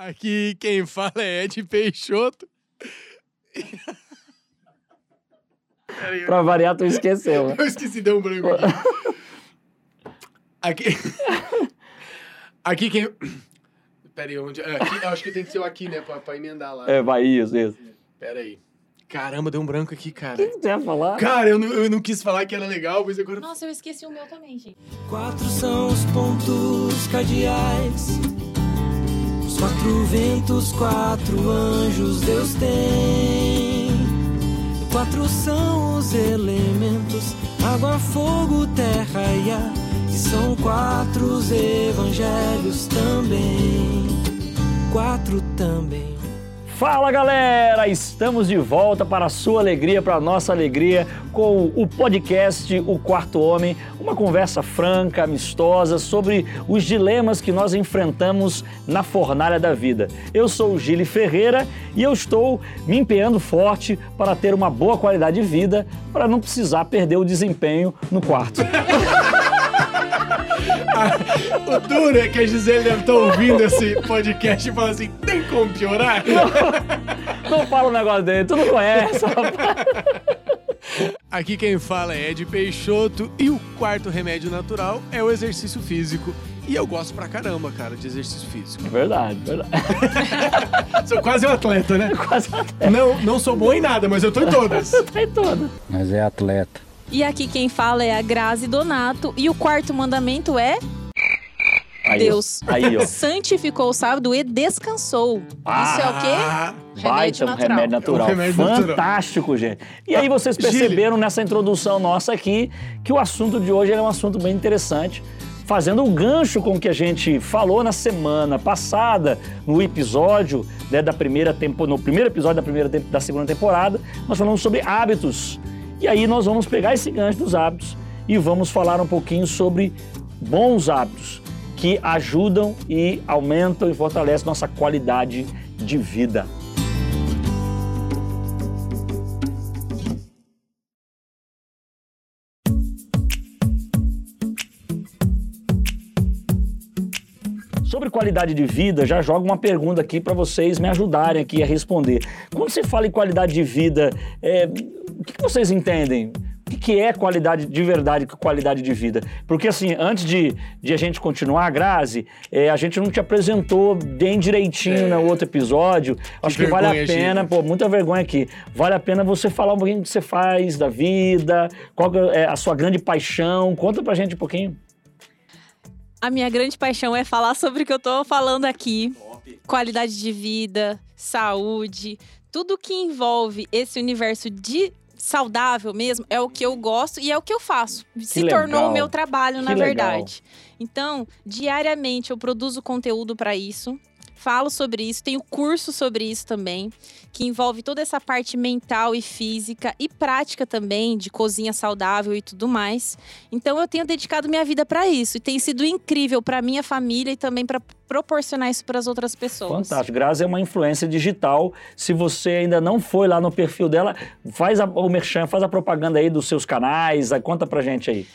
Aqui quem fala é Ed Peixoto. Pra variar, tu esqueceu. né? eu esqueci, deu um branco aqui. Aqui, aqui quem... Peraí, onde... é, Aqui, eu acho que tem que ser o aqui, né? Pra, pra emendar lá. É, vai, isso, isso. Peraí. Caramba, deu um branco aqui, cara. O que você ia falar? Cara, eu não, eu não quis falar que era legal, mas agora... Nossa, eu esqueci o meu também, gente. Quatro são os pontos cardeais. Quatro ventos, quatro anjos Deus tem. Quatro são os elementos: água, fogo, terra e ar. E são quatro os evangelhos também. Quatro também. Fala galera, estamos de volta para a sua alegria, para a nossa alegria, com o podcast O Quarto Homem, uma conversa franca, amistosa sobre os dilemas que nós enfrentamos na fornalha da vida. Eu sou o Gili Ferreira e eu estou me empenhando forte para ter uma boa qualidade de vida, para não precisar perder o desempenho no quarto. O duro é que a Gisele deve estar ouvindo esse podcast e falando assim, tem como piorar? Não fala um negócio dele, tu não conhece, rapaz. Aqui quem fala é Ed Peixoto e o quarto remédio natural é o exercício físico. E eu gosto pra caramba, cara, de exercício físico. Verdade, verdade. Sou quase um atleta, né? Quase até Não, não sou bom em nada, mas eu tô em todas. tá em toda. Mas é atleta. E aqui quem fala é a Grazi Donato. E o quarto mandamento é Aí. Deus. Aí, ó. santificou o sábado e descansou. Isso é o quê? Ah, Baita um natural. remédio natural. É um remédio natural. Fantástico, gente. E aí vocês Gile. perceberam nessa introdução nossa aqui que o assunto de hoje é um assunto bem interessante. Fazendo o gancho com o que a gente falou na semana passada, no episódio né, da primeira tempo, no primeiro episódio da primeira da segunda temporada, nós falamos sobre hábitos. E aí nós vamos pegar esse gancho dos hábitos e vamos falar um pouquinho sobre bons hábitos que ajudam e aumentam e fortalecem nossa qualidade de vida. Sobre qualidade de vida, já jogo uma pergunta aqui para vocês me ajudarem aqui a responder. Quando você fala em qualidade de vida, é, o que, que vocês entendem? O que, que é qualidade de verdade, qualidade de vida? Porque assim, antes de, de a gente continuar, Grazi, é, a gente não te apresentou bem direitinho no outro episódio. Acho que vale a pena, Gil. pô, muita vergonha aqui. Vale a pena você falar um pouquinho do que você faz da vida, qual que é a sua grande paixão. Conta pra gente um pouquinho. A minha grande paixão é falar sobre o que eu tô falando aqui. Qualidade de vida, saúde, tudo que envolve esse universo de saudável mesmo é o que eu gosto e é o que eu faço. Se legal. tornou o meu trabalho, Que na legal. verdade. Então, diariamente eu produzo conteúdo para isso. Falo sobre isso, tenho curso sobre isso também, que envolve toda essa parte mental e física e prática também, de cozinha saudável e tudo mais. Então eu tenho dedicado minha vida para isso e tem sido incrível para minha família e também para proporcionar isso para as outras pessoas. Fantástico. Grazi é uma influência digital. Se você ainda não foi lá no perfil dela, faz a, o merchan, faz a propaganda aí dos seus canais, conta pra gente aí.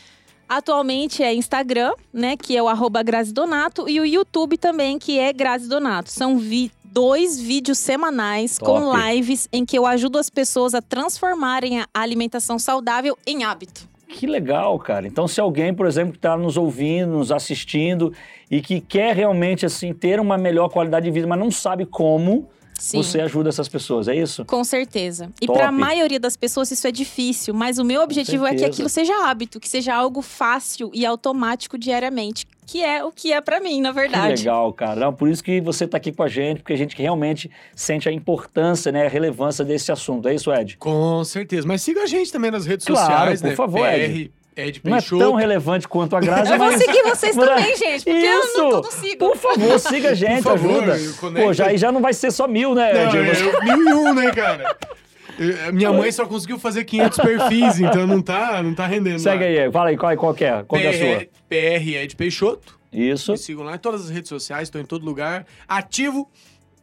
Atualmente é Instagram, né, que é o arroba Grazi Donato, e o YouTube também, que é Grazi Donato. São vi- dois vídeos semanais com Top. lives em que eu ajudo as pessoas a transformarem a alimentação saudável em hábito. Que legal, cara. Então, se alguém, por exemplo, que está nos ouvindo, nos assistindo e que quer realmente assim ter uma melhor qualidade de vida, mas não sabe como, Sim. você ajuda essas pessoas, é isso? Com certeza. E para a maioria das pessoas isso é difícil, mas o meu objetivo é que aquilo seja hábito, que seja algo fácil e automático diariamente, que é o que é para mim, na Que verdade. legal, cara. Não, por isso que você está aqui com a gente, porque a gente realmente sente a importância, né, a relevância desse assunto. É isso, Ed? Com certeza. Mas siga a gente também nas redes Claro, sociais, por né? favor, PR, Ed. Ed Não é Peixoto. tão relevante quanto a Grazi, Eu vou mas... seguir vocês também, gente, porque Isso! eu não, não sigo. Por favor, siga a gente, Por favor, ajuda. Pô, já, e já não vai ser só mil, né, Não, Ed? é, Você- eu- mil e um, né, cara? Minha mãe só conseguiu fazer 500 perfis, então não tá, não tá rendendo. Segue lá. aí, fala aí, qual, qual que é? Qual que é a sua? PR, PR Ed Peixoto. Isso. Me sigam lá em todas as redes sociais, estou em todo lugar. Ativo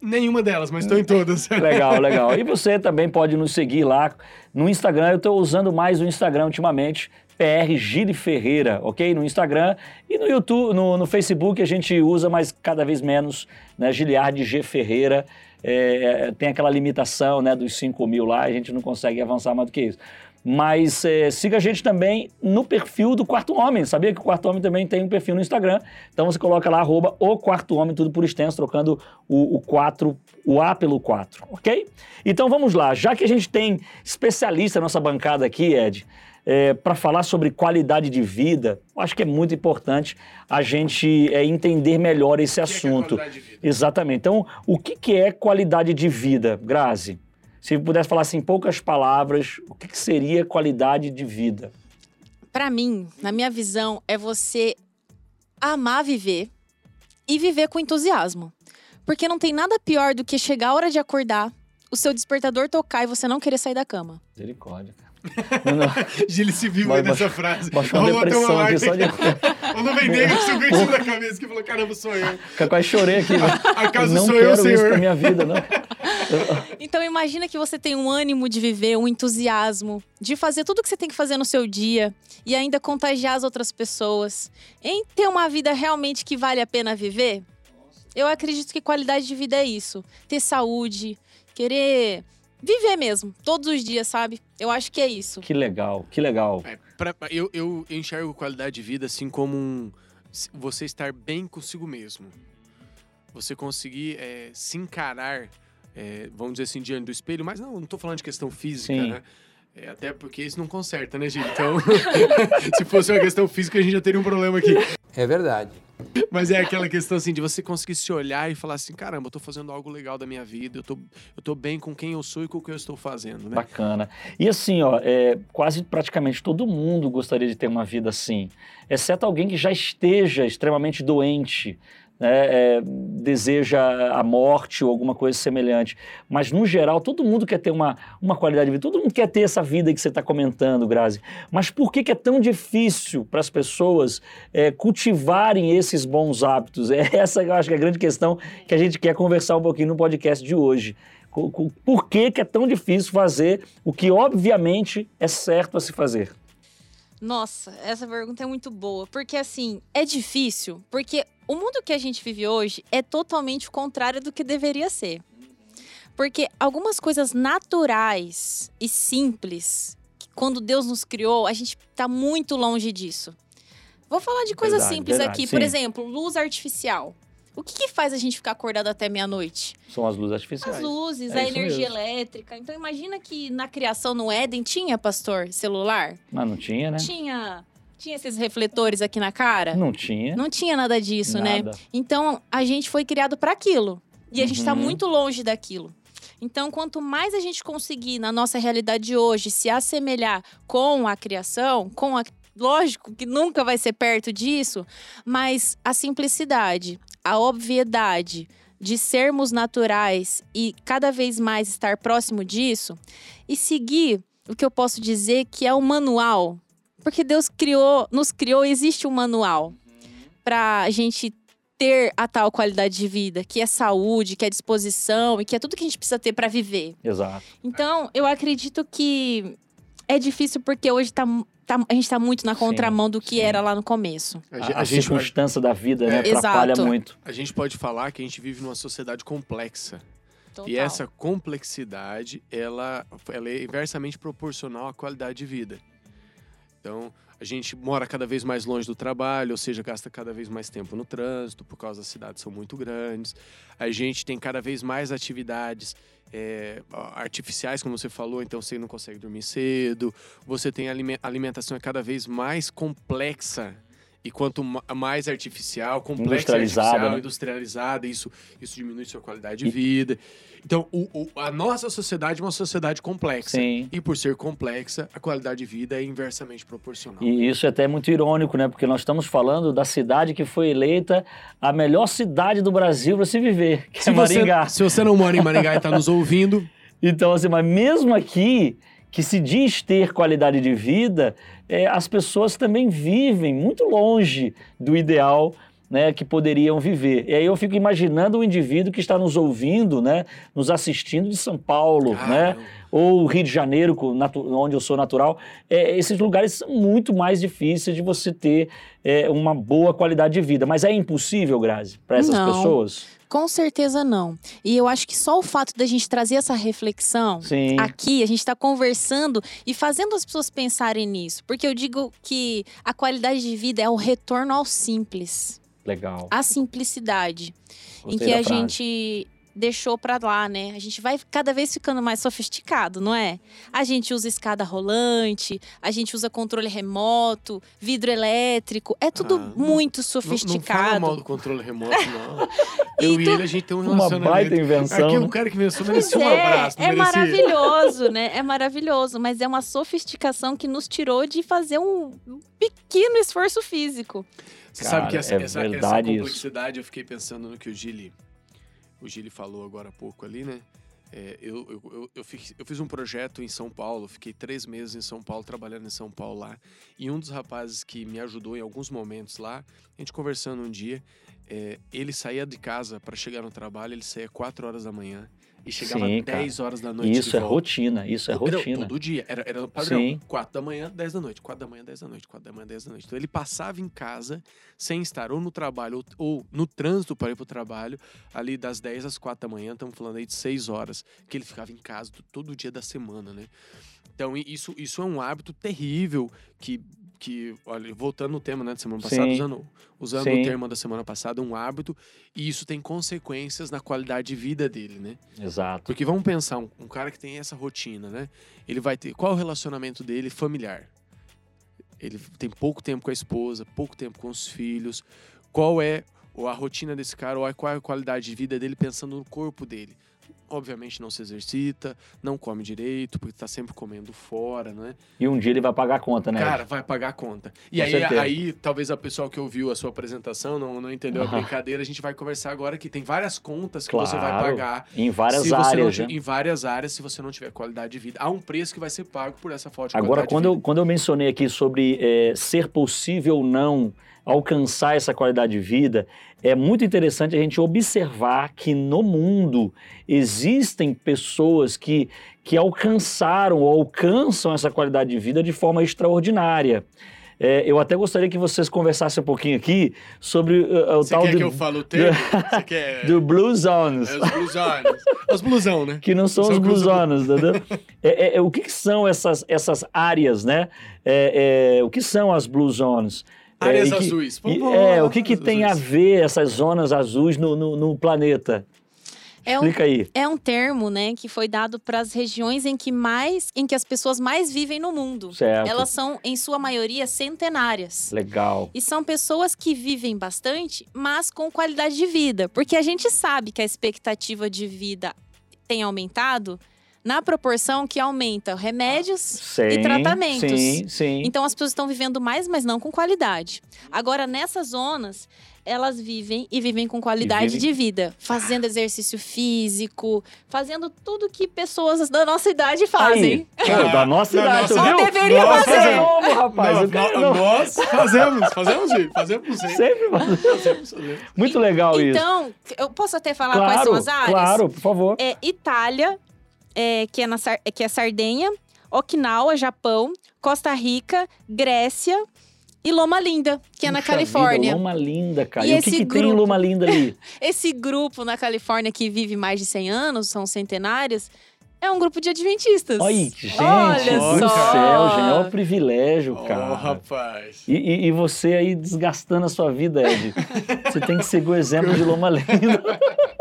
nenhuma delas, mas estou em todas. Legal, legal. E você também pode nos seguir lá no Instagram. Eu estou usando mais o Instagram ultimamente. PR Gile Ferreira, ok? No Instagram e no YouTube, no, no Facebook a gente usa, mas cada vez menos, né? Giliard G Ferreira. É, tem aquela limitação né, dos 5 mil lá, a gente não consegue avançar mais do que isso. Mas é, siga a gente também no perfil do Quarto Homem. Sabia que o Quarto Homem também tem um perfil no Instagram? Então você coloca lá, arroba o Quarto Homem, tudo por extenso, trocando o, o 4, o A pelo 4, ok? Então vamos lá. Já que a gente tem especialista na nossa bancada aqui, Ed, é, para falar sobre qualidade de vida, eu acho que é muito importante a gente é, entender melhor esse O que é que é assunto. qualidade de vida? Exatamente. Então, o que, que é qualidade de vida, Grazi? Se pudesse falar assim, em poucas palavras, o que, que seria qualidade de vida? Pra mim, na minha visão, é você amar viver e viver com entusiasmo. Porque não tem nada pior do que chegar a hora de acordar, o seu despertador tocar e você não querer sair da cama. Misericórdia, cara. Não, não. Gil se viu Mas- nessa frase. Baixou uma depressão aqui só de. O Nuvem Negra subiu em cima da cabeça que falou: caramba, sou eu. Quase chorei aqui. né? Acaso não sou quero eu, isso senhor? pra minha vida, não. Então imagina que você tem um ânimo de viver, um entusiasmo, de fazer tudo o que você tem que fazer no seu dia e ainda contagiar as outras pessoas. Em ter uma vida realmente que vale a pena viver, eu acredito que qualidade de vida é isso. Ter saúde, querer viver mesmo, todos os dias, sabe? Eu acho que é isso. Que legal, que legal. É, pra- eu, eu enxergo qualidade de vida assim como um, você estar bem consigo mesmo. Você conseguir é, se encarar, é, vamos dizer assim, diante do espelho, mas não, não tô falando de questão física, Sim. né? É, até porque isso não conserta, né, gente? Então, se fosse uma questão física, a gente já teria um problema aqui. É verdade. Mas é aquela questão assim de você conseguir se olhar e falar assim, caramba, eu tô fazendo algo legal da minha vida, eu tô, eu tô bem com quem eu sou e com o que eu estou fazendo, né? Bacana. E assim, ó, é, quase praticamente todo mundo gostaria de ter uma vida assim, exceto alguém que já esteja extremamente doente, né, é, deseja a morte ou alguma coisa semelhante. Mas, no geral, todo mundo quer ter uma, uma qualidade de vida, todo mundo quer ter essa vida que você está comentando, Grazi. Mas por que, que é tão difícil para as pessoas é, cultivarem esses bons hábitos? É essa, eu acho que é a grande questão que a gente quer conversar um pouquinho no podcast de hoje. Por que, que é tão difícil fazer o que, obviamente, é certo a se fazer? Nossa, essa pergunta é muito boa. Porque, assim, é difícil. Porque o mundo que a gente vive hoje é totalmente o contrário do que deveria ser. Porque algumas coisas naturais e simples, que quando Deus nos criou, a gente tá muito longe disso. Vou falar de coisas Verdade, simples verdade, aqui. Por sim. exemplo, luz artificial. O que, que faz a gente ficar acordado até meia-noite? São as luzes artificiais. As luzes, É a energia mesmo. elétrica. Então, imagina que na criação no Éden tinha, pastor, celular? Mas não tinha, né? Tinha, tinha esses refletores aqui na cara? Não tinha. Não tinha nada disso, né? Nada. Então, a gente foi criado para aquilo. E a gente está Uhum. muito longe daquilo. Então, quanto mais a gente conseguir, na nossa realidade de hoje, se assemelhar com a criação, com a. Lógico que nunca vai ser perto disso, mas a simplicidade, a obviedade de sermos naturais e cada vez mais estar próximo disso e seguir o que eu posso dizer que é o manual. Porque Deus criou, nos criou, existe um manual para a gente ter a tal qualidade de vida, que é saúde, que é disposição e que é tudo que a gente precisa ter para viver. Exato. Então, eu acredito que é difícil porque hoje tá, tá- a gente tá muito na Sim, contramão do que sim. era lá no começo. A, A, a circunstância da vida, né? É. Atrapalha Exato. muito. a gente pode falar que a gente vive numa sociedade complexa. Total. E essa complexidade, ela, ela é inversamente proporcional à qualidade de vida. Então, a gente mora cada vez mais longe do trabalho, ou seja, gasta cada vez mais tempo no trânsito, por causa das cidades são muito grandes. A gente tem cada vez mais atividades é, artificiais, como você falou, então você não consegue dormir cedo. Você tem alimentação é cada vez mais complexa. E quanto ma- mais artificial, complexa Industrializada, artificial, né? industrializada, isso, isso diminui sua qualidade de vida. Então, o- o- a nossa sociedade é uma sociedade complexa. Sim. E por ser complexa, a qualidade de vida é inversamente proporcional. E isso é até muito irônico, né? Porque nós estamos falando da cidade que foi eleita a melhor cidade do Brasil para se viver, que se, é você, Maringá. se você não mora em Maringá e está nos ouvindo, Então, assim, mas mesmo aqui, que se diz ter qualidade de vida, é, as pessoas também vivem muito longe do ideal né, que poderiam viver. E aí eu fico imaginando o indivíduo que está nos ouvindo, né, nos assistindo de São Paulo, né, Caramba. ou Rio de Janeiro, onde eu sou natural. É, esses lugares são muito mais difíceis de você ter é, uma boa qualidade de vida. Mas é impossível, Grazi, para essas Não. pessoas? Com certeza não. E eu acho que só o fato da gente trazer essa reflexão Sim. aqui, a gente está conversando e fazendo as pessoas pensarem nisso. Porque eu digo que a qualidade de vida é o retorno ao simples, Legal. à simplicidade. em Gostei que da a frase. gente deixou pra lá, né? A gente vai cada vez ficando mais sofisticado, não é? A gente usa escada rolante, a gente usa controle remoto, vidro elétrico, é tudo Ah, muito Não, não fala sofisticado. mal do controle remoto, não. Eu e Então- ele, a gente tem um Uma relacionamento. baita invenção. Aqui né? um cara que inventou merecia um é, abraço, não é merecia? maravilhoso, né? É maravilhoso, mas é uma sofisticação que nos tirou de fazer um pequeno esforço físico. Você sabe que Cara, essa, é essa, essa verdade isso. complexidade, eu fiquei pensando no que o Gili, o Gili falou agora há pouco ali, né? É, eu, eu, eu, eu, fiz, eu fiz um projeto em São Paulo, fiquei três meses em São Paulo, trabalhando em São Paulo lá. E um dos rapazes que me ajudou em alguns momentos lá, a gente conversando um dia, é, ele saía de casa para chegar no trabalho, ele saía 4 horas da manhã e chegava Sim, cara. 10 horas da noite. Isso é volta. rotina, isso é rotina. todo dia. Era, era padrão. Sim. 4 da manhã, 10 da noite. 4 da manhã, 10 da noite. 4 da manhã, 10 da noite. Então ele passava em casa sem estar ou no trabalho ou, ou no trânsito para ir para o trabalho, ali das 10 às 4 da manhã, estamos falando aí de 6 horas, que ele ficava em casa to- todo dia da semana, né? Então isso, isso é um hábito terrível que. Que, olha, voltando no tema né, da semana passada, Sim. usando, usando Sim. o termo da semana passada, um hábito, e isso tem consequências na qualidade de vida dele, né? Exato. Porque vamos pensar, um, um cara que tem essa rotina, né? Ele vai ter. Qual é o relacionamento dele familiar? Ele tem pouco tempo com a esposa, pouco tempo com os filhos. Qual é ou a rotina desse cara, ou a- qual é a qualidade de vida dele pensando no corpo dele? Obviamente não se exercita, não come direito, porque tá sempre comendo fora, né? E um dia ele vai pagar a conta, né? Cara, vai pagar a conta. E Com aí, certeza. aí, talvez a pessoa que ouviu a sua apresentação não, não entendeu a Aham. brincadeira. A gente vai conversar agora que tem várias contas que você vai Claro. pagar em várias não áreas, ti- né? Em várias áreas, se você não tiver qualidade de vida. Há um preço que vai ser pago por essa falta de Agora, qualidade quando de eu, quando eu mencionei aqui sobre é, ser possível ou não alcançar essa qualidade de vida, é muito interessante a gente observar que no mundo existem pessoas que, que alcançaram ou alcançam essa qualidade de vida de forma extraordinária. É, eu até gostaria que vocês conversassem um pouquinho aqui sobre uh, o Você tal quer do, que eu fale o termo? Você quer... do Blue Zones. É os blusões. Os blusão, né? que não são São os coisas- blusonas, entendeu? É, é, é, o que, que são essas, essas áreas, né? É, é, o que são as blue zones? É, Áreas que- azuis. e- é, o que, que áreas tem a azuis. ver essas zonas azuis no, no, no planeta? É um, Explica aí. é um termo, né, que foi dado para as regiões em que mais, em que as pessoas mais vivem no mundo. Certo. Elas são, em sua maioria, centenárias. Legal. E são pessoas que vivem bastante, mas com qualidade de vida. Porque a gente sabe que a expectativa de vida tem aumentado na proporção que aumenta remédios Sim, tratamentos. Sim, sim. Então as pessoas estão vivendo mais, mas não com qualidade. Agora, nessas zonas, elas vivem e vivem com qualidade vivem- de vida, fazendo exercício físico, fazendo tudo que pessoas da nossa idade fazem. Aí, pô, da nossa idade, nossa- viu? Não deveria Nossa, fazer. é novo, rapaz. Não, o cara nó- não- Nós fazemos, fazemos, gente. Fazemos sempre. Sempre faz- Fazemos, fazemos. Muito legal isso. Então, eu posso até falar quais Claro, são as áreas? claro, por favor. É Itália, é, que, é na, Sar- que é Sardenha, Okinawa, Japão, Costa Rica, Grécia e Loma Linda, que é na Califórnia. Vida, Loma Linda, cara. E E, o que, esse que tem em? Loma Linda ali? Esse grupo na Califórnia que vive mais de 100 anos, são centenários, é um grupo de adventistas. Olha, gente Olha do só. céu, gente. Olha o privilégio, Oh, cara. rapaz. E, e- e você aí desgastando a sua vida, Ed. Você tem que seguir o exemplo de Loma Linda.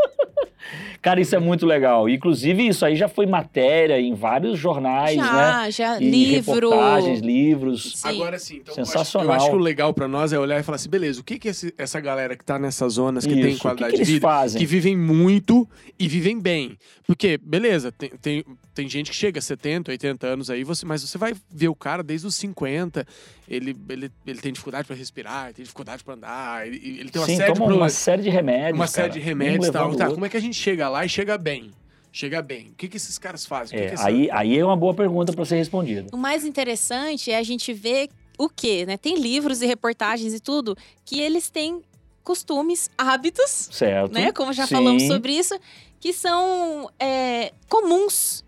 Cara, isso é muito legal. Inclusive, isso aí já foi matéria em vários jornais, né? já, já, E livro. reportagens, livros. Sim. Agora sim, então eu acho- Sensacional. Eu acho, que o legal pra nós é olhar e falar assim, beleza, o que que esse- essa galera que tá nessas zonas, que Isso, tem que qualidade que eles de vida, fazem? que vivem muito e vivem bem. Porque, beleza, tem, tem, tem gente que chega a 70, 80 anos aí, você, mas você vai ver o cara desde os 50, ele, ele, ele tem dificuldade pra respirar, ele tem dificuldade pra andar, ele, ele tem uma Sim, série de toma uma problemas. série de remédios. Uma série cara. de remédios Um e tal. Tá, como é que a gente chega lá e chega bem? Chega bem. O que, que esses caras fazem? O que É, que aí, aí é uma boa pergunta para ser respondida. O mais interessante é a gente ver o quê, né? Tem livros e reportagens e tudo que eles têm costumes, hábitos, Certo. né? Como já Sim. falamos sobre isso, que são é, comuns,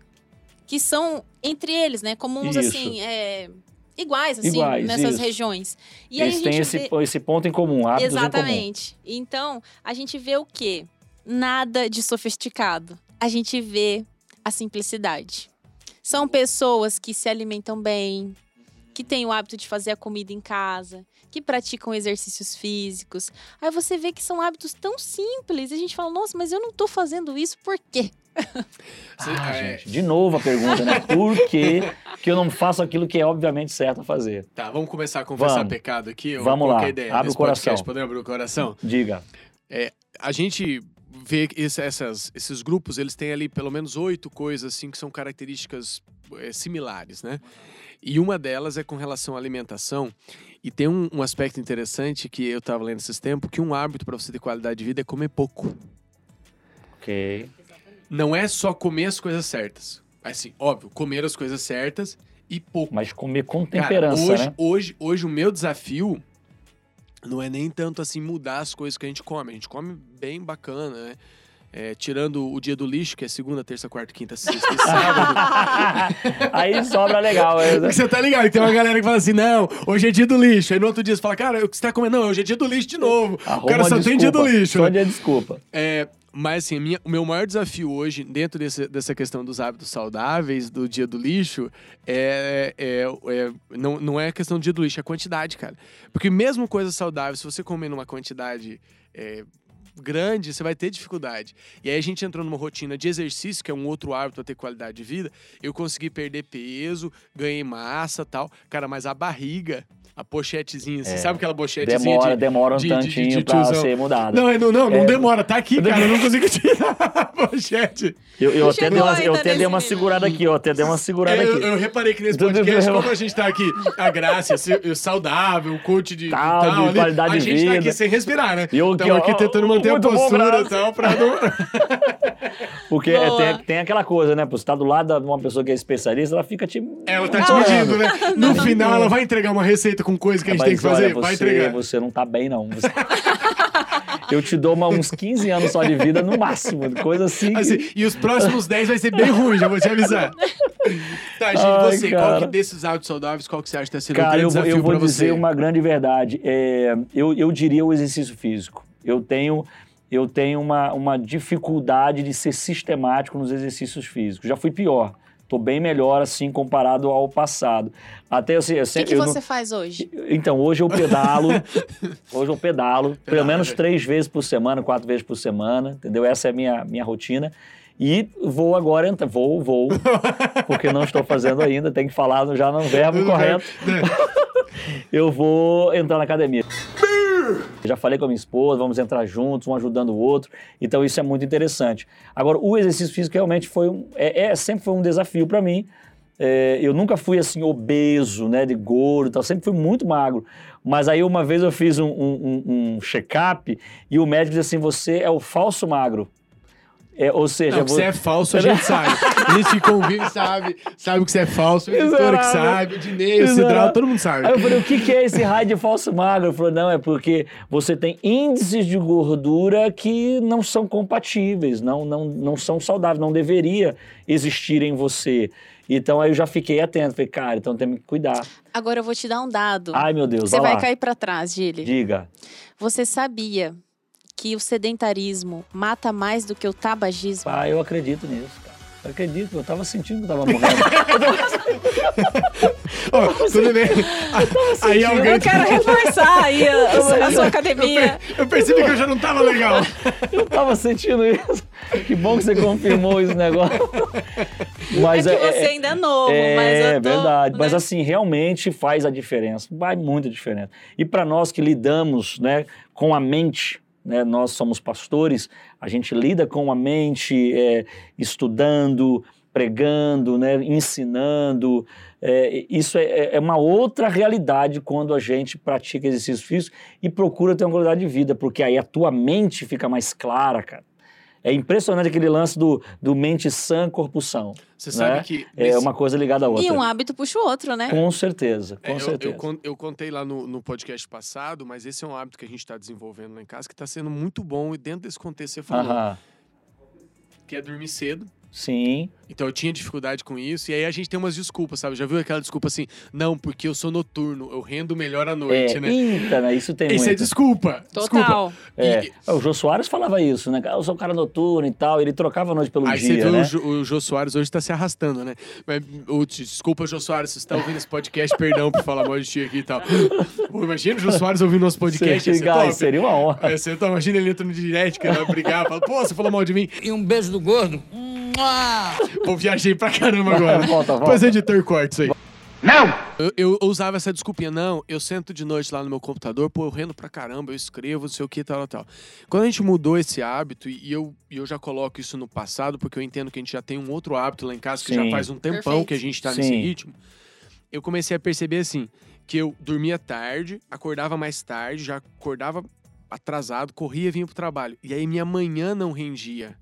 que são entre eles, né? Comuns Isso. assim, é, iguais assim Iguais, nessas isso. regiões. E Eles têm gente esse, vê... esse ponto em comum, hábitos em comum. Exatamente. Então, a gente vê o quê? Nada de sofisticado. A gente vê a simplicidade. São pessoas que se alimentam bem, que têm o hábito de fazer a comida em casa, que praticam exercícios físicos. Aí você vê que são hábitos tão simples e a gente fala: "Nossa, mas eu não tô fazendo isso por quê?" Ah, é, gente, de novo a pergunta, né? Por que, que eu não faço aquilo que é obviamente certo a fazer? Tá, vamos começar a confessar Vamos. pecado aqui? Vamos Qual lá, é ideia abre o coração. podcast? Podemos abrir o coração? Diga. a gente vê esse- essas, esses grupos, eles têm ali pelo menos oito coisas assim que são características eh, similares, né? E uma delas é com relação à alimentação. E tem um, um aspecto interessante que eu estava lendo esses tempos, que um hábito para você ter qualidade de vida é comer pouco. Ok. Não é só comer as coisas certas. Assim, óbvio, comer as coisas certas e pouco. Mas comer com Cara, temperança, hoje, né? hoje, hoje o meu desafio não é nem tanto assim mudar as coisas que a gente come. A gente come bem bacana, né? É, tirando o dia do lixo, que é segunda, terça, quarta, quinta, sexta e sábado. Aí sobra legal. é, Você tá ligado? Tem uma galera que fala assim: não, hoje é dia do lixo. Aí no outro dia você fala, cara, o que você tá comendo? Não, hoje é dia do lixo de novo. o Arruma cara só uma tem dia do desculpa, lixo. Só né? dia de desculpa. É, mas assim, minha- o meu maior desafio hoje, dentro desse- dessa questão dos hábitos saudáveis, do dia do lixo, é, é- é- não, não é questão do dia do lixo, é a quantidade, cara. Porque mesmo coisa saudável, se você comer numa quantidade é, grande, você vai ter dificuldade. E aí a gente entrou numa rotina de exercício, que é um outro hábito para ter qualidade de vida. Eu consegui perder peso, ganhei massa tal. Cara, mas a barriga, a pochetezinha, você É. sabe aquela pochetezinha Demora, de... demora um de- de- de- tantinho de pra ser mudado. Não, não, não, não É. demora. Tá aqui, cara. Eu não consigo tirar a pochete. Eu, eu até, dei uma, eu até dei uma segurada aqui, ó. Até dei uma segurada É, eu, aqui. eu reparei que nesse podcast, como a gente tá aqui, a graça, saudável, o coach de Tal, tal, de ali, qualidade a de gente tá vida. aqui sem respirar, né? E eu aqui, ó, aqui tentando manter a postura e tal, pra não... Porque é, tem, tem aquela coisa, né? Pô, você tá do lado de uma pessoa que é especialista, ela fica te. Ela tá te Ah, medindo, né? No final, ela vai entregar uma receita com coisa que a gente tem que fazer? vai você, entregar. Você não tá bem, não. Você- Eu te dou uma- uns 15 anos só de vida no máximo. Coisa assim. que- Assim, e os próximos 10 vai ser bem ruim, já vou te avisar. Tá, gente, Ai, você, qual que cara. desses hábitos saudáveis, qual que você acha que tá sendo um Cara, grande eu, vou- desafio eu vou dizer você? uma grande verdade. É, eu, eu diria o exercício físico. Eu tenho, eu tenho uma, uma dificuldade de ser sistemático nos exercícios físicos. Já fui pior. Tô bem melhor, assim, comparado ao passado. Até assim, eu O que, que eu não- você faz hoje? Então, hoje eu pedalo. hoje eu pedalo, pelo menos né? três vezes por semana, quatro vezes por semana, entendeu? Essa é a minha, minha rotina. E vou agora entrar. Vou, vou. Porque não estou fazendo ainda, tem que falar já no verbo correto. Eu vou entrar na academia. Já falei com a minha esposa, vamos entrar juntos, um ajudando o outro. Então isso é muito interessante. Agora, o exercício físico realmente foi um, é, é- sempre foi um desafio para mim. É, eu nunca fui assim obeso, né, de gordo, tal, sempre fui muito magro. Mas aí uma vez eu fiz um- um- um check-up e o médico disse assim: você é o falso magro. É, ou seja, Não, você é falso, a gente sabe. A gente que convive sabe, sabe que você é falso, o editor que sabe, o Dinei, o. Cidral, todo mundo sabe. Aí eu falei, o que, que é esse raio de falso magro? Ele falou, não, é porque você tem índices de gordura que não são compatíveis, não, não, não são saudáveis, não deveria existir em você. Então aí eu já fiquei atento, falei, cara, então tem que cuidar. Agora eu vou te dar um dado. Ai, meu Deus, você vai lá. cair pra trás, Gili. Diga. Você sabia que o sedentarismo mata mais do que o tabagismo? Ah, eu acredito nisso, cara. Eu acredito, eu tava sentindo que eu tava morrendo. Ó, tudo bem. Aí alguém. Eu quero reforçar aí a, a sua academia. Eu percebi que eu já não tava legal. eu tava sentindo isso. Que bom que você confirmou esse negócio. Mas é que você ainda é novo, É mas eu tô, verdade, mas né? assim, realmente faz a diferença, vai muita diferença. E para nós que lidamos né, com a mente, né, nós somos pastores, a gente lida com a mente é, estudando, pregando, né, ensinando. É, isso é, é uma outra realidade quando a gente pratica exercício físico e procura ter uma qualidade de vida, porque aí a tua mente fica mais clara, cara. É impressionante aquele lance do, do mente sã, corpo são. Você sabe né? que. É nesse- uma coisa ligada à outra. E um hábito puxa o outro, né? Com certeza, com É, eu- certeza. Eu, con- eu contei lá no, no podcast passado, mas esse é um hábito que a gente está desenvolvendo lá em casa que está sendo muito bom. E dentro desse contexto você falou, Aham. que é dormir cedo. Sim. Então eu tinha dificuldade com isso. E aí a gente tem umas desculpas, sabe? Já viu aquela desculpa assim? Não, porque eu sou noturno, eu rendo melhor à noite, é, né? Eita, né? Isso tem Isso é muito. desculpa. Desculpa. Total. É. E- O Jô Soares falava isso, né? Eu sou um cara noturno e tal. Ele trocava a noite pelo Aí dia, você viu né? o, Jô, o Jô Soares hoje tá se arrastando, né? Mas, ô, desculpa, Jô Soares, se você tá ouvindo esse podcast, perdão por falar mal de ti aqui e tal. Pô, imagina o Jô Soares ouvindo nosso podcast, ia ser Seria, top. seria uma honra. Aí você tá, imagina ele entra no direct, que ele vai brigar, fala, pô, você falou mal de mim. E um beijo do gordo. Pô, viajei pra caramba agora. Volta, volta. Depois editor corta isso aí. Não! Eu, eu usava essa desculpinha, não, eu sento de noite lá no meu computador, pô, eu rendo pra caramba, eu escrevo, não sei o que, tal, tal. Quando a gente mudou esse hábito, e eu, eu já coloco isso no passado, porque eu entendo que a gente já tem um outro hábito lá em casa, que já Sim. faz um tempão Perfeito. que a gente tá nesse Sim. ritmo, eu comecei a perceber assim, que eu dormia tarde, acordava mais tarde, já acordava atrasado, corria e vinha pro trabalho. E aí minha manhã não rendia.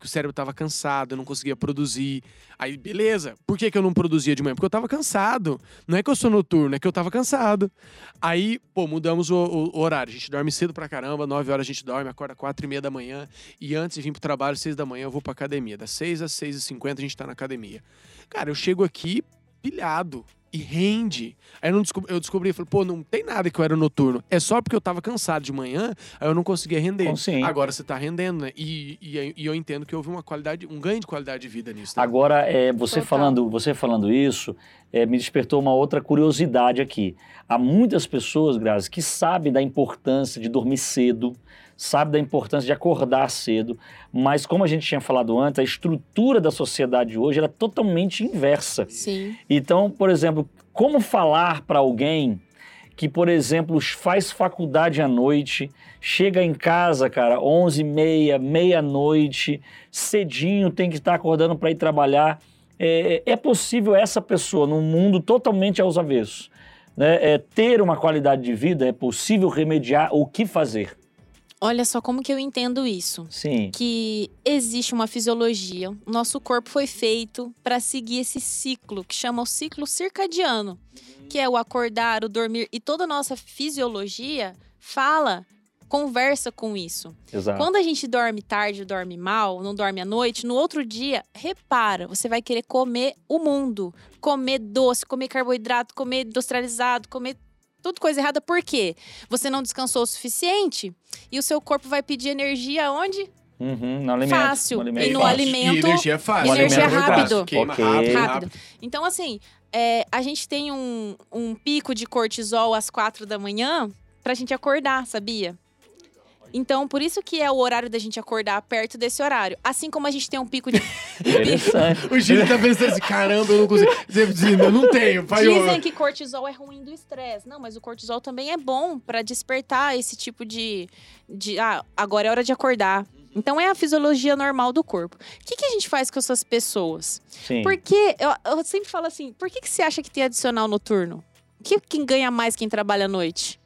Porque o cérebro tava cansado, eu não conseguia produzir. Aí, beleza. Por que, que eu não produzia de manhã? Porque eu tava cansado. Não é que eu sou noturno, é que eu tava cansado. Aí, pô, mudamos o, o- o horário. A gente dorme cedo pra caramba, 9 horas a gente dorme, acorda 4 e meia da manhã. E antes de vir pro trabalho, 6 da manhã, eu vou pra academia. Das 6 às 6 e 50 a gente tá na academia. Cara, eu chego aqui pilhado. E rende. Aí eu, não descobri, eu descobri, falei, pô, não tem nada que eu era noturno. É só porque eu tava cansado de manhã, aí eu não conseguia render. Sim. Agora você tá rendendo, né? E, e, e eu entendo que houve uma qualidade, um ganho de qualidade de vida nisso. né? Agora, é, você, Total. falando, você falando isso, é, me despertou uma outra curiosidade aqui. Há muitas pessoas, Grazi, que sabem da importância de dormir cedo, sabem da importância de acordar cedo, mas como a gente tinha falado antes, a estrutura da sociedade hoje era totalmente inversa. Sim. Então, por exemplo, como falar para alguém que, por exemplo, faz faculdade à noite, chega em casa, cara, 11 e meia, meia-noite, cedinho, tem que estar acordando para ir trabalhar. É, é possível essa pessoa, num mundo totalmente aos avessos, né, é, ter uma qualidade de vida? É possível remediar? O que fazer? Olha só como que eu entendo isso. Sim, Que existe uma fisiologia. O nosso corpo foi feito para seguir esse ciclo que chama o ciclo circadiano, que é o acordar, o dormir e toda a nossa fisiologia fala, conversa com isso. exato. Quando a gente dorme tarde, dorme mal, não dorme à noite, no outro dia, repara, você vai querer comer o mundo. Comer doce, comer carboidrato, comer industrializado, comer tudo coisa errada. Por quê? Você não descansou o suficiente e o seu corpo vai pedir energia onde? Uhum, no alimento, Fácil. no alimento E no fácil. alimento- E energia é fácil. Energia alimento é rápido. Queima Ok. rápido, Rápido. rápido. Então, assim, é, a gente tem um, um pico de cortisol às quatro da manhã pra gente acordar, sabia? Então, por isso que é o horário da gente acordar perto desse horário. Assim como a gente tem um pico de. O Gil tá pensando assim, caramba, eu não consigo. Eu não tenho. Pai, eu- Dizem que cortisol é ruim do estresse. Não, mas o cortisol também é bom pra despertar esse tipo de, de. Ah, agora é hora de acordar. Então é a fisiologia normal do corpo. O que, que a gente faz com essas pessoas? Sim. Porque eu, eu sempre falo assim: por que, que você acha que tem adicional noturno? Que, quem ganha mais quem trabalha à noite?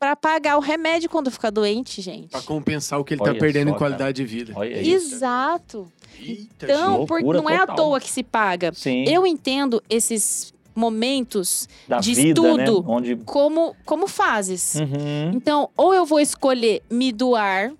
Pra pagar o remédio quando ficar doente, gente. Pra compensar o que ele Olha tá perdendo só, em qualidade de vida. Olha. Exato. Eita, Então, Loucura por, não é à total. toa que se paga. Sim, Eu entendo esses momentos da de vida, né? estudo. Onde... como, como fases. Uhum. Então, ou eu vou escolher me doar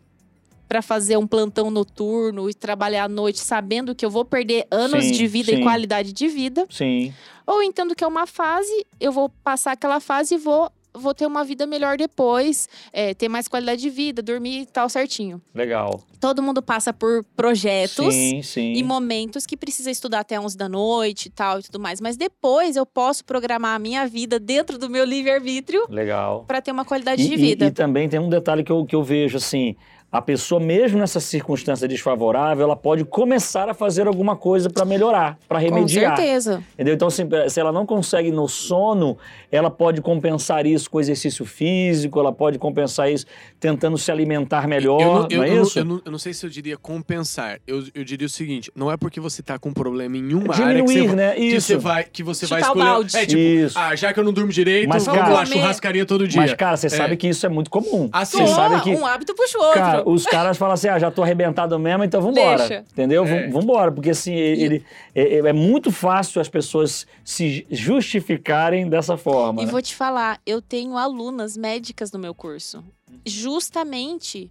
para fazer um plantão noturno e trabalhar à noite sabendo que eu vou perder anos Sim, de vida sim. e qualidade de vida, Sim, ou entendo que é uma fase, eu vou passar aquela fase e vou vou ter uma vida melhor depois, é, ter mais qualidade de vida, dormir e tal certinho. legal. Todo mundo passa por projetos Sim, sim. e momentos que precisa estudar até 11 da noite e tal e tudo mais, mas depois eu posso programar a minha vida dentro do meu livre-arbítrio Legal. para ter uma qualidade E, de e- vida. e também tem um detalhe que eu, que eu vejo assim. A pessoa, mesmo nessa circunstância desfavorável, ela pode começar a fazer alguma coisa para melhorar, para Com remediar. certeza. Entendeu? Então, assim, se ela não consegue no sono, ela pode compensar isso com exercício físico, ela pode compensar isso tentando se alimentar melhor, Eu não, não, eu- é eu não- isso? eu não- eu não sei se eu diria compensar. Eu, eu diria o seguinte: não é porque você tá com um problema em uma área que Diminuir, você, né? que Isso. você vai, que você vai Chutar escolher. balde. É tipo, Isso. ah, já que eu não durmo direito, Mas, vamos cara- lá, churrascaria todo dia. Mas, cara, você É. sabe que isso é muito comum. Assim, você sabe que Um hábito puxa o outro, Cara, Os caras falam assim, ah, já tô arrebentado mesmo, então vambora. Deixa. Entendeu? É. Vamos Vambora, porque assim, ele, é, é muito fácil as pessoas se justificarem dessa forma. E né? vou te falar, eu tenho alunas médicas no meu curso. Justamente,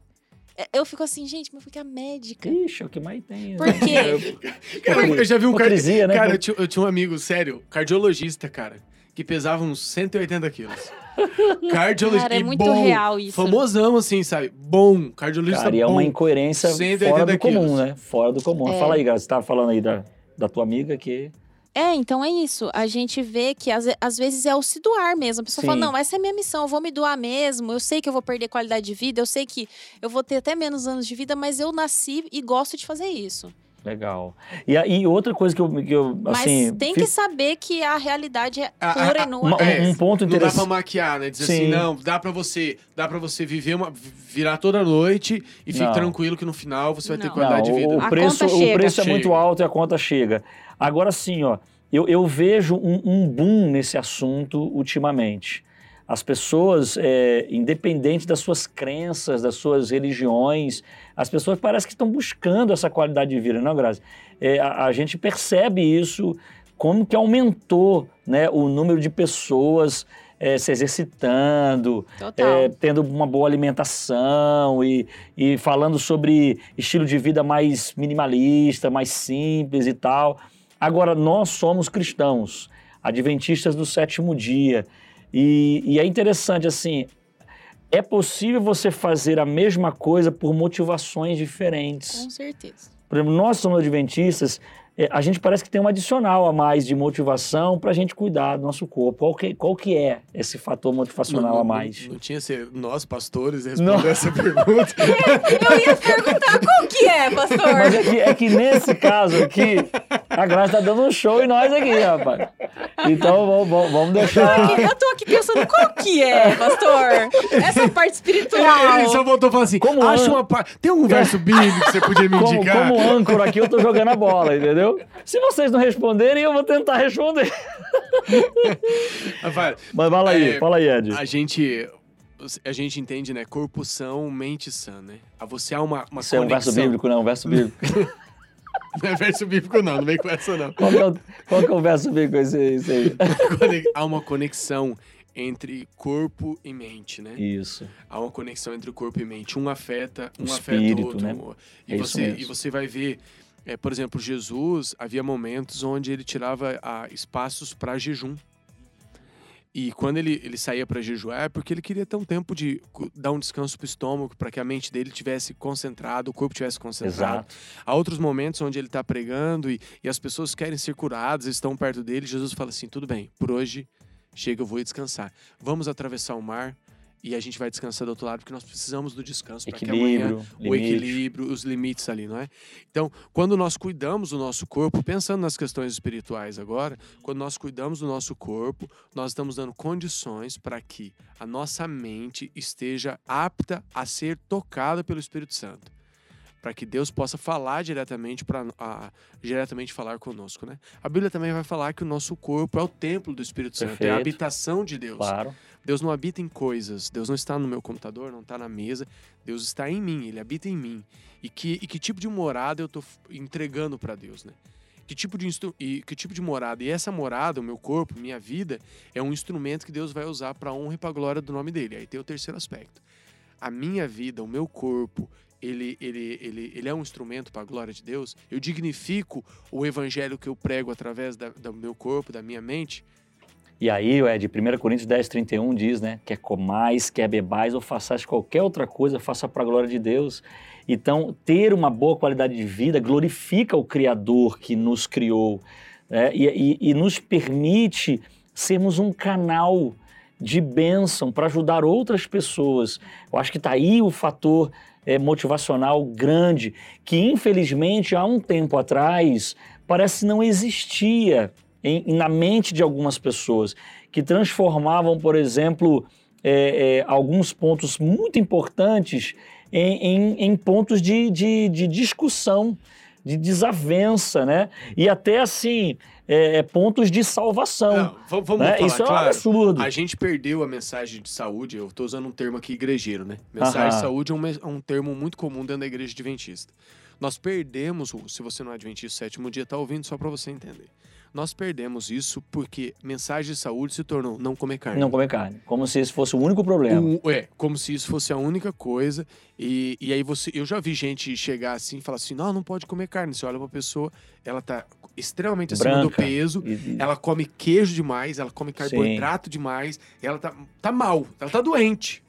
é, eu fico assim, gente, mas por a médica? Ixi, é o que mais tem. Por né? quê? Cara, eu já vi um cara. Né? Cara, eu tinha, eu tinha um amigo, sério, cardiologista, cara, que pesava uns 180 quilos. Cardiologista. Cara, é muito bom, real isso. Famosão, assim, sabe? Bom, cardiologista Cara, e é bom. uma incoerência 180 fora do comum, quilos. né? Fora do comum. É. Fala aí, Graça, você tava falando aí da, da tua amiga que... É, então é isso. A gente vê que às, às vezes é o se doar mesmo. A pessoa Sim. fala, não, essa é a minha missão, eu vou me doar mesmo. Eu sei que eu vou perder qualidade de vida, eu sei que eu vou ter até menos anos de vida, mas eu nasci e gosto de fazer isso. Legal. E, e outra coisa que eu, que eu Mas assim... tem fi- que saber que a realidade é A- pura a- e nua. É, um ponto Não dá pra interessante. maquiar, né? Dizer Sim. assim, não, dá pra você, dá para você viver uma virar toda noite e fique Não. tranquilo que no final você vai ter Não. qualidade Não, de vida. O, A o preço, o chega. preço é muito alto e a conta chega. Agora sim, ó, eu, eu vejo um, um boom nesse assunto ultimamente. As pessoas, é, independente das suas crenças, das suas religiões, as pessoas parecem que estão buscando essa qualidade de vida, não, Grazi? É, a, a gente percebe isso, como que aumentou né, o número de pessoas é, se exercitando, é, tendo uma boa alimentação e, e falando sobre estilo de vida mais minimalista, mais simples e tal. Agora, nós somos cristãos, adventistas do sétimo dia. E, e é interessante, assim, é possível você fazer a mesma coisa por motivações diferentes. Com certeza. Por exemplo, nós somos adventistas, a gente parece que tem um adicional a mais de motivação para a gente cuidar do nosso corpo. Qual que, qual que é esse fator motivacional a mais? Não, tinha ser nós, pastores, responder Não. essa pergunta. Eu ia perguntar qual que é, Mas pastor? é que, é que nesse caso aqui, a Graça tá dando um show em nós aqui, rapaz. Então vamos, vamos- deixar. Eu tô aqui pensando qual que é, pastor? Essa parte espiritual. Ele só voltou e falou assim: Como acha an- uma pa- Tem um verso bíblico que você podia me Como, indicar? como âncora aqui, eu tô jogando a bola, entendeu? Se vocês não responderem, eu vou tentar responder. Mas fala aí, É, fala aí, Ed. a gente. A gente entende, né? Corpo são, mente sã, né? A você há uma, uma Isso é um conexão. verso bíblico, não? Um verso bíblico. Não é verso bíblico, não, não vem com essa, não. Qual que é o, qual que é o verso bíblico esse, esse aí? Há uma conexão entre corpo e mente, né? Isso. Há uma conexão entre o corpo e mente. Um afeta, um O afeta o espírito, outro. né? E, É isso você, mesmo. e você vai ver, é, por exemplo, Jesus, havia momentos onde ele tirava ah, espaços para jejum. E quando ele, ele saía para jejuar, é porque ele queria ter um tempo de dar um descanso para o estômago, para que a mente dele tivesse concentrado, o corpo tivesse concentrado. Exato. Há outros momentos onde ele está pregando e, e as pessoas querem ser curadas, estão perto dele. Jesus fala assim: tudo bem, por hoje chega, eu vou descansar. Vamos atravessar o mar e a gente vai descansar do outro lado, porque nós precisamos do descanso para que amanhã Equilíbrio, o limite. equilíbrio, os limites ali, não é? Então, quando nós cuidamos do nosso corpo, pensando nas questões espirituais agora, quando nós cuidamos do nosso corpo, nós estamos dando condições para que a nossa mente esteja apta a ser tocada pelo Espírito Santo. Para que Deus possa falar diretamente para diretamente falar conosco, né? A Bíblia também vai falar que o nosso corpo é o templo do Espírito Santo, é a habitação de Deus. Claro. Deus não habita em coisas, Deus não está no meu computador, não está na mesa, Deus está em mim, Ele habita em mim. E que, e que tipo de morada eu estou entregando para Deus, né? Que tipo, de instru- e que tipo de morada? E essa morada, o meu corpo, minha vida, é um instrumento que Deus vai usar para honra e para glória do nome dele. Aí tem o terceiro aspecto. A minha vida, o meu corpo, ele, ele, ele, ele é um instrumento para a glória de Deus. Eu dignifico o evangelho que eu prego através da- do meu corpo, da minha mente. E aí, Ed, 1 Coríntios 10, 31 diz, né? Quer comais, quer bebais ou façais qualquer outra coisa, faça para a glória de Deus. Então, ter uma boa qualidade de vida glorifica o Criador que nos criou né? e, e- e nos permite sermos um canal de bênção para ajudar outras pessoas. Eu acho que está aí o fator eh, motivacional grande, que infelizmente há um tempo atrás parece não existia em- na mente de algumas pessoas, que transformavam, por exemplo, eh, eh, alguns pontos muito importantes em, em- em pontos de, de- de discussão. De desavença, né? E até assim, é, é pontos de salvação. Não, vamos né? falar, Isso é um claro. absurdo. A gente perdeu a mensagem de saúde, eu estou usando um termo aqui igrejeiro, né? Mensagem de Aham. saúde é um, é um termo muito comum dentro da igreja adventista. Nós perdemos, se você não é adventista, o sétimo dia está ouvindo, só para você entender. Nós perdemos isso porque mensagem de saúde se tornou não comer carne. Não comer carne. Como se esse fosse o único problema. O- é, como se isso fosse a única coisa. E, e aí você. Eu já vi gente chegar assim e falar assim: não, não pode comer carne. Você olha pra pessoa, ela tá extremamente acima do Branca. peso. E- Ela come queijo demais, ela come carboidrato demais, ela tá, tá mal, ela tá doente.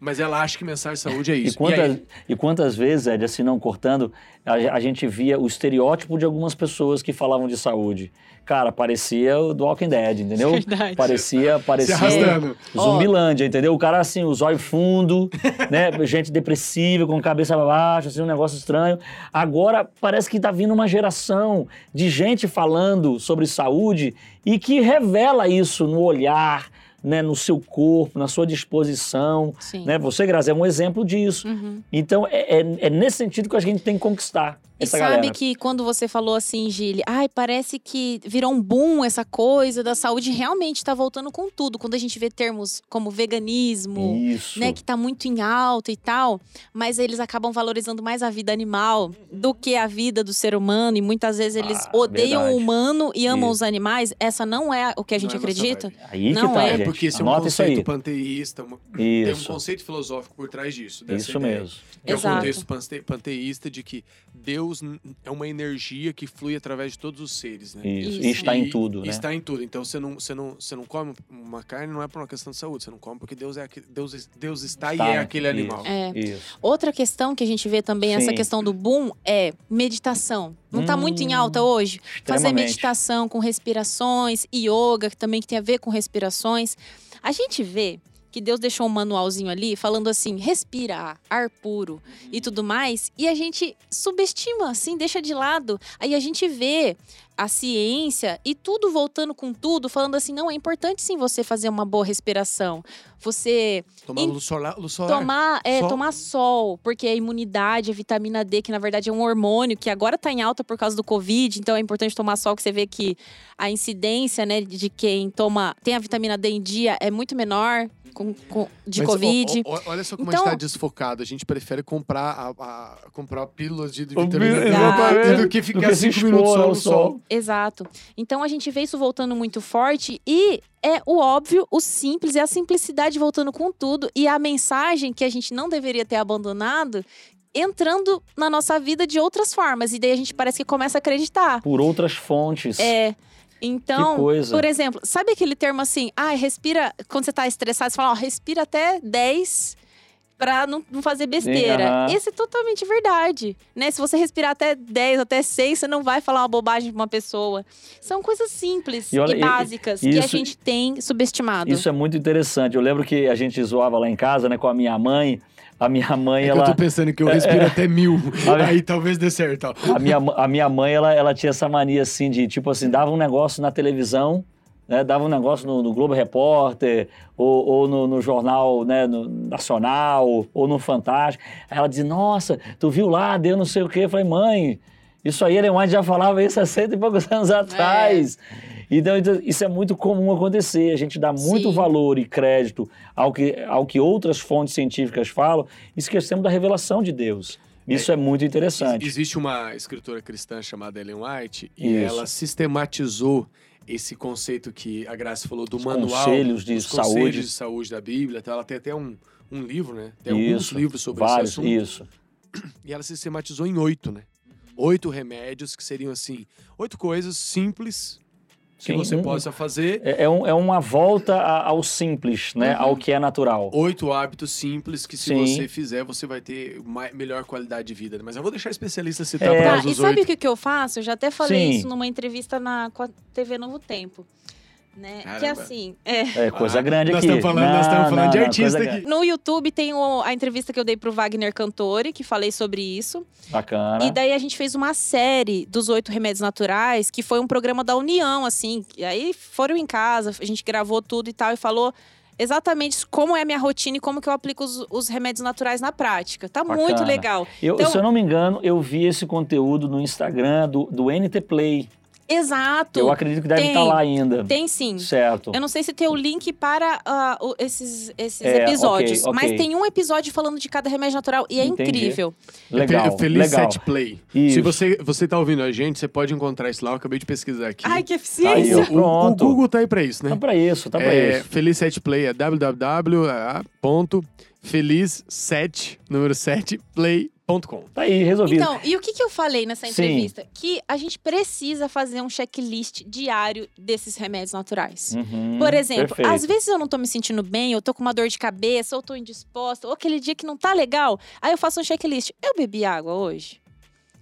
Mas ela acha que mensagem de saúde é E isso. quantas, aí- e quantas vezes, Ed, assim, não cortando, a, a gente via o estereótipo de algumas pessoas que falavam de saúde. Cara, parecia o do Walking Dead, entendeu? Verdade. Parecia, parecia arrastando. Zumbilândia, entendeu? O cara assim, o zóio fundo, né? Gente depressiva, com cabeça pra baixo, assim, um negócio estranho. Agora parece que tá vindo uma geração de gente falando sobre saúde e que revela isso no olhar, né? No seu corpo, na sua disposição. Sim. Né? Você, Grazi, é um exemplo disso. Uhum. Então, é, é- é nesse sentido que a gente tem que conquistar E essa sabe galera. que quando você falou assim, Gili, ai, parece que virou um boom essa coisa da saúde, realmente tá voltando com tudo. Quando a gente vê termos como veganismo, Isso. né, que tá muito em alta e tal, mas eles acabam valorizando mais a vida animal do que a vida do ser humano e muitas vezes eles Ah, odeiam verdade. o humano e amam Isso. os animais. Essa não é o que a gente Não é acredita. vibe. Aí Não que tá, é. É gente. porque esse é um Anota conceito panteísta, uma- tem um conceito filosófico por trás disso. dessa Isso ideia. mesmo. É o Exato. contexto pante- panteísta de que Deus n- é uma energia que flui através de todos os seres, né? Isso. Isso. E está em tudo, né? Está em tudo. Então você não, você não, você não come uma carne não é por uma questão de saúde, você não come porque Deus é Deus, Deus está, Está, e é aquele isso. animal. É. Isso. Outra questão que a gente vê também, essa Sim. questão do boom, é meditação. Não tá muito em Hum, alta hoje? Fazer meditação com respirações, yoga, que também que tem a ver com respirações. A gente vê que Deus deixou um manualzinho ali falando assim, respira ar puro e tudo mais, e a gente subestima, assim, deixa de lado. Aí a gente vê a ciência e tudo voltando com tudo, falando assim, não, é importante sim você fazer uma boa respiração. Você Tomar Em- luz solar, luz solar. Tomar, é, Sol. tomar sol, porque a imunidade, a vitamina D, que na verdade é um hormônio que agora tá em alta por causa do Covid, então é importante tomar sol, que você vê que a incidência, né, de quem toma, tem a vitamina D em dia é muito menor com, com- de Mas, Covid. ó, ó, olha só como Então- a gente tá desfocado. A gente prefere comprar, a, a- comprar pílulas de, de vitamina do que Do ficar que se cinco minutos só ao no sol. Exato. Então a gente vê isso voltando muito forte e é o óbvio, o simples, é a simplicidade voltando com tudo e a mensagem que a gente não deveria ter abandonado entrando na nossa vida de outras formas. E daí a gente parece que começa a acreditar. Por outras fontes. É. Então, por exemplo, sabe aquele termo assim, ah, respira, quando você tá estressado, você fala, ó, respira até 10 pra não, não fazer besteira. aham. Esse é totalmente verdade, né? Se você respirar até 10, até 6, você não vai falar uma bobagem pra uma pessoa. São coisas simples E e, olha, e- básicas que a isso- gente tem subestimado. Isso é muito interessante. Eu lembro que a gente zoava lá em casa, né, com a minha mãe. A minha mãe, É que ela. eu tô pensando que eu respiro até mil. Aí talvez dê certo. ó. A minha, a minha mãe, ela, ela tinha essa mania assim de, tipo assim, dava um negócio na televisão, né? Dava um negócio no, no Globo Repórter, ou, ou no, no jornal né, no Nacional, ou no Fantástico. Aí ela dizia, nossa, tu viu lá, deu não sei o quê. Eu falei, mãe, isso aí Ellen White já falava isso há cento e poucos anos atrás. Então, então, isso é muito comum acontecer. A gente dá muito Sim. valor e crédito ao que, ao que outras fontes científicas falam e esquecemos da revelação de Deus. Isso é, muito interessante. Ex- Existe uma escritora cristã chamada Ellen White e Isso. ela sistematizou esse conceito que a Graça falou do Os manual. conselhos de os saúde. conselhos de saúde da Bíblia. Então ela tem até um, um livro, né? Tem alguns Isso, livros sobre vários, esse assunto. isso. E ela sistematizou em oito, né? Oito remédios que seriam assim, oito coisas simples que Sim, você um- possa fazer. É, é um- é uma volta a- ao simples, né? Uhum. Ao que é natural. Oito hábitos simples que, se Sim. você fizer, você vai ter melhor qualidade de vida. Mas eu vou deixar especialista citar É. para Tá, nós e os sabe o que, que eu faço? Eu já até falei Sim. isso numa entrevista na, com a TV Novo Tempo. Né? Que Caramba. assim, é, É coisa Ah, grande nós aqui. estamos falando- nós estamos falando de artista coisa aqui. grande. No YouTube tem o- a entrevista que eu dei pro Wagner Cantori, que falei sobre isso. Bacana. E daí a gente fez uma série dos oito remédios naturais, que foi um programa da União, assim. E aí foram em casa, a gente gravou tudo e tal, e falou exatamente como é a minha rotina e como que eu aplico os, os remédios naturais na prática. Tá muito Bacana. legal. Eu, Então- se eu não me engano, eu vi esse conteúdo no Instagram do, do NT Play. Exato. Eu acredito que deve Tem. estar lá ainda. Tem sim. Certo. Eu não sei se tem o link para ah, o- esses, esses É, episódios, ok, ok. mas tem um episódio falando de cada remédio natural e é Entendi. incrível. Legal, Fe- Feliz legal. Set Play. Isso. Se você, você tá ouvindo a gente, você pode encontrar isso lá. Eu acabei de pesquisar aqui. Ai, que Aí, eficiência! ó. o, o Pronto. Google tá aí pra isso, né? Tá pra isso, tá pra é, isso. Feliz Set Play é www.feliz7, número 7, play.com. Tá aí, resolvido. Então, e o que, que eu falei nessa Sim. entrevista? Que a gente precisa fazer um checklist diário desses remédios naturais. Uhum, Por exemplo, perfeito. às vezes eu não tô me sentindo bem, eu tô com uma dor de cabeça, ou tô indisposta, ou aquele dia que não tá legal, aí eu faço um checklist. Eu bebi água hoje?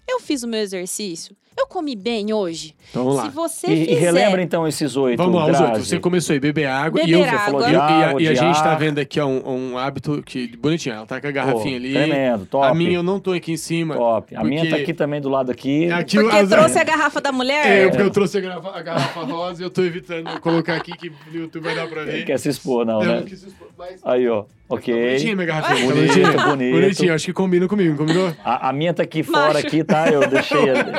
Eu fiz o meu exercício? Eu comi bem hoje? Então vamos Se lá. você E, e fizer... relembra então esses oito. Vamos lá, os outros. Você começou aí, beber água. e Beber eu, água. falou e, de e a, água, e a de gente tá ar. vendo aqui ó, um, um hábito que bonitinho. Ela tá com a garrafinha ali. Tremendo, top. A minha eu não tô aqui em cima. Top. A minha tá aqui também do lado aqui. Aqui Porque as- trouxe a garrafa da mulher? É, porque eu trouxe a garrafa, a garrafa rosa e eu tô evitando colocar aqui que no YouTube vai dar pra ver. quer se expor, não, Eu né? não quis expor, mas- Aí, ó. Tá Ok. bonitinha minha garrafinha. tá Bonito. Bonitinho, acho que combina comigo, combinou? A, a minha tá aqui fora, Macho. aqui, tá? Eu deixei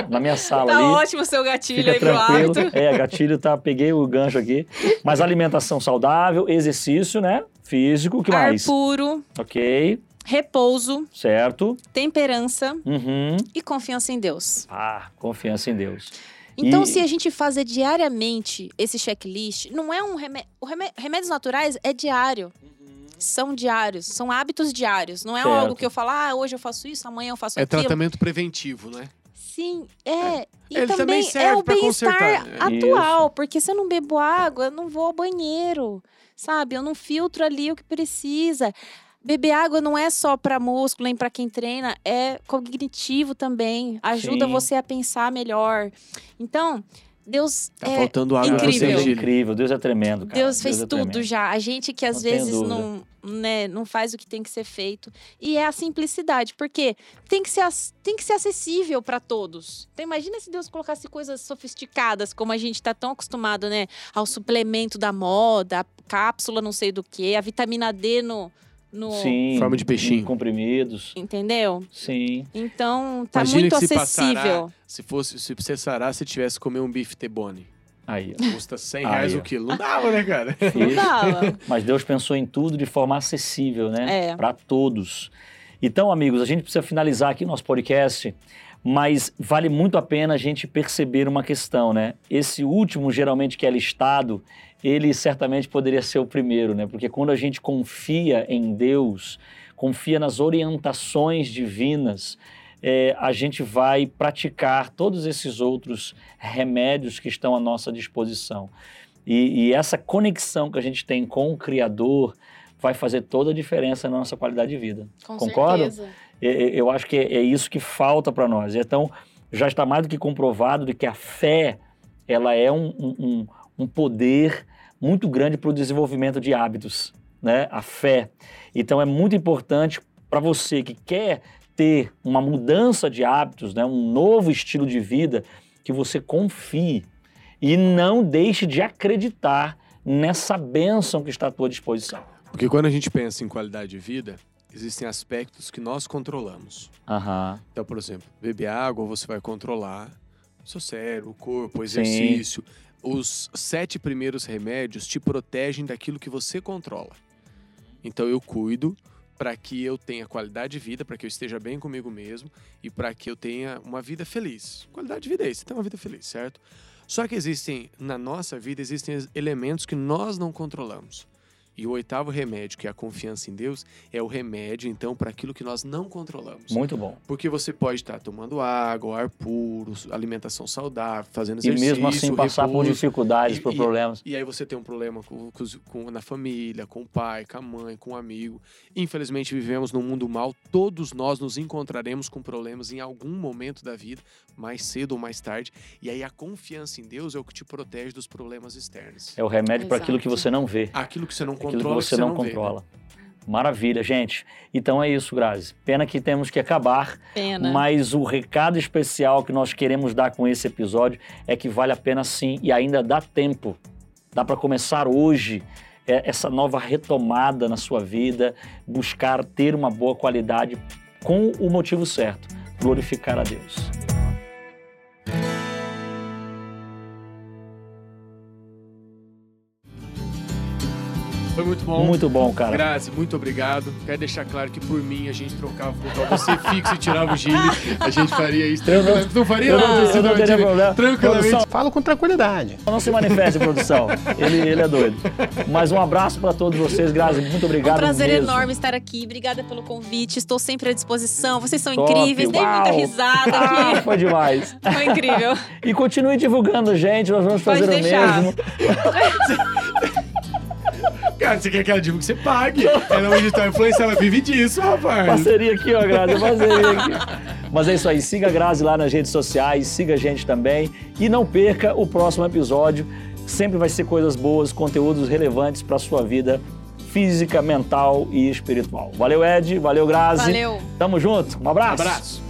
na minha sala Tá ali. ótimo o seu gatilho Fica aí pro tranquilo. hábito. É, gatilho tá, peguei o gancho aqui. Mas alimentação saudável, exercício, né? Físico, o que Ar mais? puro, Ok, repouso, certo. temperança Uhum. e confiança em Deus. Ah, confiança em Deus. Então, E- se a gente fazer diariamente esse checklist, não é um remédio. Remédios naturais é diário. São diários, são hábitos diários. Não é Certo. algo que eu falo, ah, hoje eu faço isso, amanhã eu faço É aquilo. tratamento preventivo, né? Sim, é. E Ele também também, serve é o bem-estar né? atual, porque se eu não bebo água, eu não vou ao banheiro, sabe? Eu não filtro ali o que precisa. Beber água não é só para músculo, nem para quem treina, é cognitivo também. Ajuda Sim. você a pensar melhor. Então, Deus Tá é faltando água pra incrível. Deus é você, incrível, Deus é tremendo, cara. Deus fez é tudo tremendo. já. A gente que às Não vezes não, né, não faz o que tem que ser feito. E é a simplicidade, porque tem que ser, tem que ser acessível para todos. Então imagina se Deus colocasse coisas sofisticadas, como a gente está tão acostumado, né? Ao suplemento da moda, a cápsula não sei do que, a vitamina D no... no Sim. Forma de peixinho. em Comprimidos. Entendeu? Sim. Então tá Imagina muito que se acessível. passará, se fosse, se você sarar, se tivesse que comer um bife T-bone. Aí, ó. Custa 100 Aí, reais ó. o quilo. Não dava, né, cara? Não dava. Mas Deus pensou em tudo de forma acessível, né? É. Para todos. Então, amigos, a gente precisa finalizar aqui nosso podcast, mas vale muito a pena a gente perceber uma questão, né? Esse último, geralmente, que é listado, ele certamente poderia ser o primeiro, né? Porque quando a gente confia em Deus, confia nas orientações divinas, é, a gente vai praticar todos esses outros remédios que estão à nossa disposição. E, e essa conexão que a gente tem com o Criador vai fazer toda a diferença na nossa qualidade de vida. Com Concordam? certeza. E- e- Eu acho que é é isso que falta para nós. Então, já está mais do que comprovado de que a fé ela é um- um- um poder muito grande para o desenvolvimento de hábitos, né? A fé. Então, é muito importante para você que quer ter uma mudança de hábitos, né? um novo estilo de vida, que você confie e não deixe de acreditar nessa bênção que está à tua disposição. Porque quando a gente pensa em qualidade de vida, existem aspectos que nós controlamos. Aham. Então, por exemplo, beber água você vai controlar o seu cérebro, o corpo, o Sim. Os sete primeiros remédios te protegem daquilo que você controla. Então eu cuido para que eu tenha qualidade de vida, para que eu esteja bem comigo mesmo e para que eu tenha uma vida feliz. Qualidade de vida é isso, ter uma vida feliz, certo? Só que existem, na nossa vida, existem elementos que nós não controlamos. E o oitavo remédio, que é a confiança em Deus, é o remédio, então, para aquilo que nós não controlamos. Muito bom. Porque você pode estar tomando água, ar puro, alimentação saudável, fazendo E exercício, mesmo assim passar por repouso. dificuldades, E- por e- problemas. E aí você tem um problema com, com na família, com o pai, com a mãe, com o amigo. Infelizmente vivemos num mundo mal. Todos nós nos encontraremos com problemas em algum momento da vida, mais cedo ou mais tarde. E aí a confiança em Deus é o que te protege dos problemas externos. É o remédio para aquilo que você não vê, Aquilo que você não aquilo controla, que você não, vê, né? controla. Maravilha, gente. Então é isso, Grazi. Pena que temos que acabar, Pena. mas o recado especial que nós queremos dar com esse episódio é que vale a pena sim e ainda dá tempo. Dá para começar hoje é, essa nova retomada na sua vida, buscar ter uma boa qualidade com o motivo certo, glorificar a Deus. Foi muito bom. Muito bom, cara. Grazi, muito obrigado. Quero deixar claro que por mim a gente trocava, colocava você fixo e tirava o Gili. A gente faria isso. Eu não- tranquilamente. não faria? eu não- Não, eu não teria Gili? problema. Tranquilamente. Produção, Falo com tranquilidade. Não se manifeste, produção. Ele, ele é doido. Mas um abraço para todos vocês, Grazi. Muito Um obrigado prazer mesmo. enorme estar aqui. Obrigada pelo convite. Estou sempre à disposição. Vocês são Top, incríveis. Dei muita risada Ah, aqui. foi demais. Foi incrível. E continue divulgando, gente. Nós vamos Pode fazer o deixar. mesmo. Cara, você quer que ela diga que você pague. Ela é uma digital influencer, ela vive disso, rapaz. Parceria aqui, ó, Grazi. Parceria aqui. Mas é isso aí. Siga a Grazi lá nas redes sociais. Siga a gente também. E não perca o próximo episódio. Sempre vai ser coisas boas, conteúdos relevantes para sua vida física, mental e espiritual. Valeu, Ed. Valeu, Grazi. Valeu. Tamo junto. Um abraço. Abraço.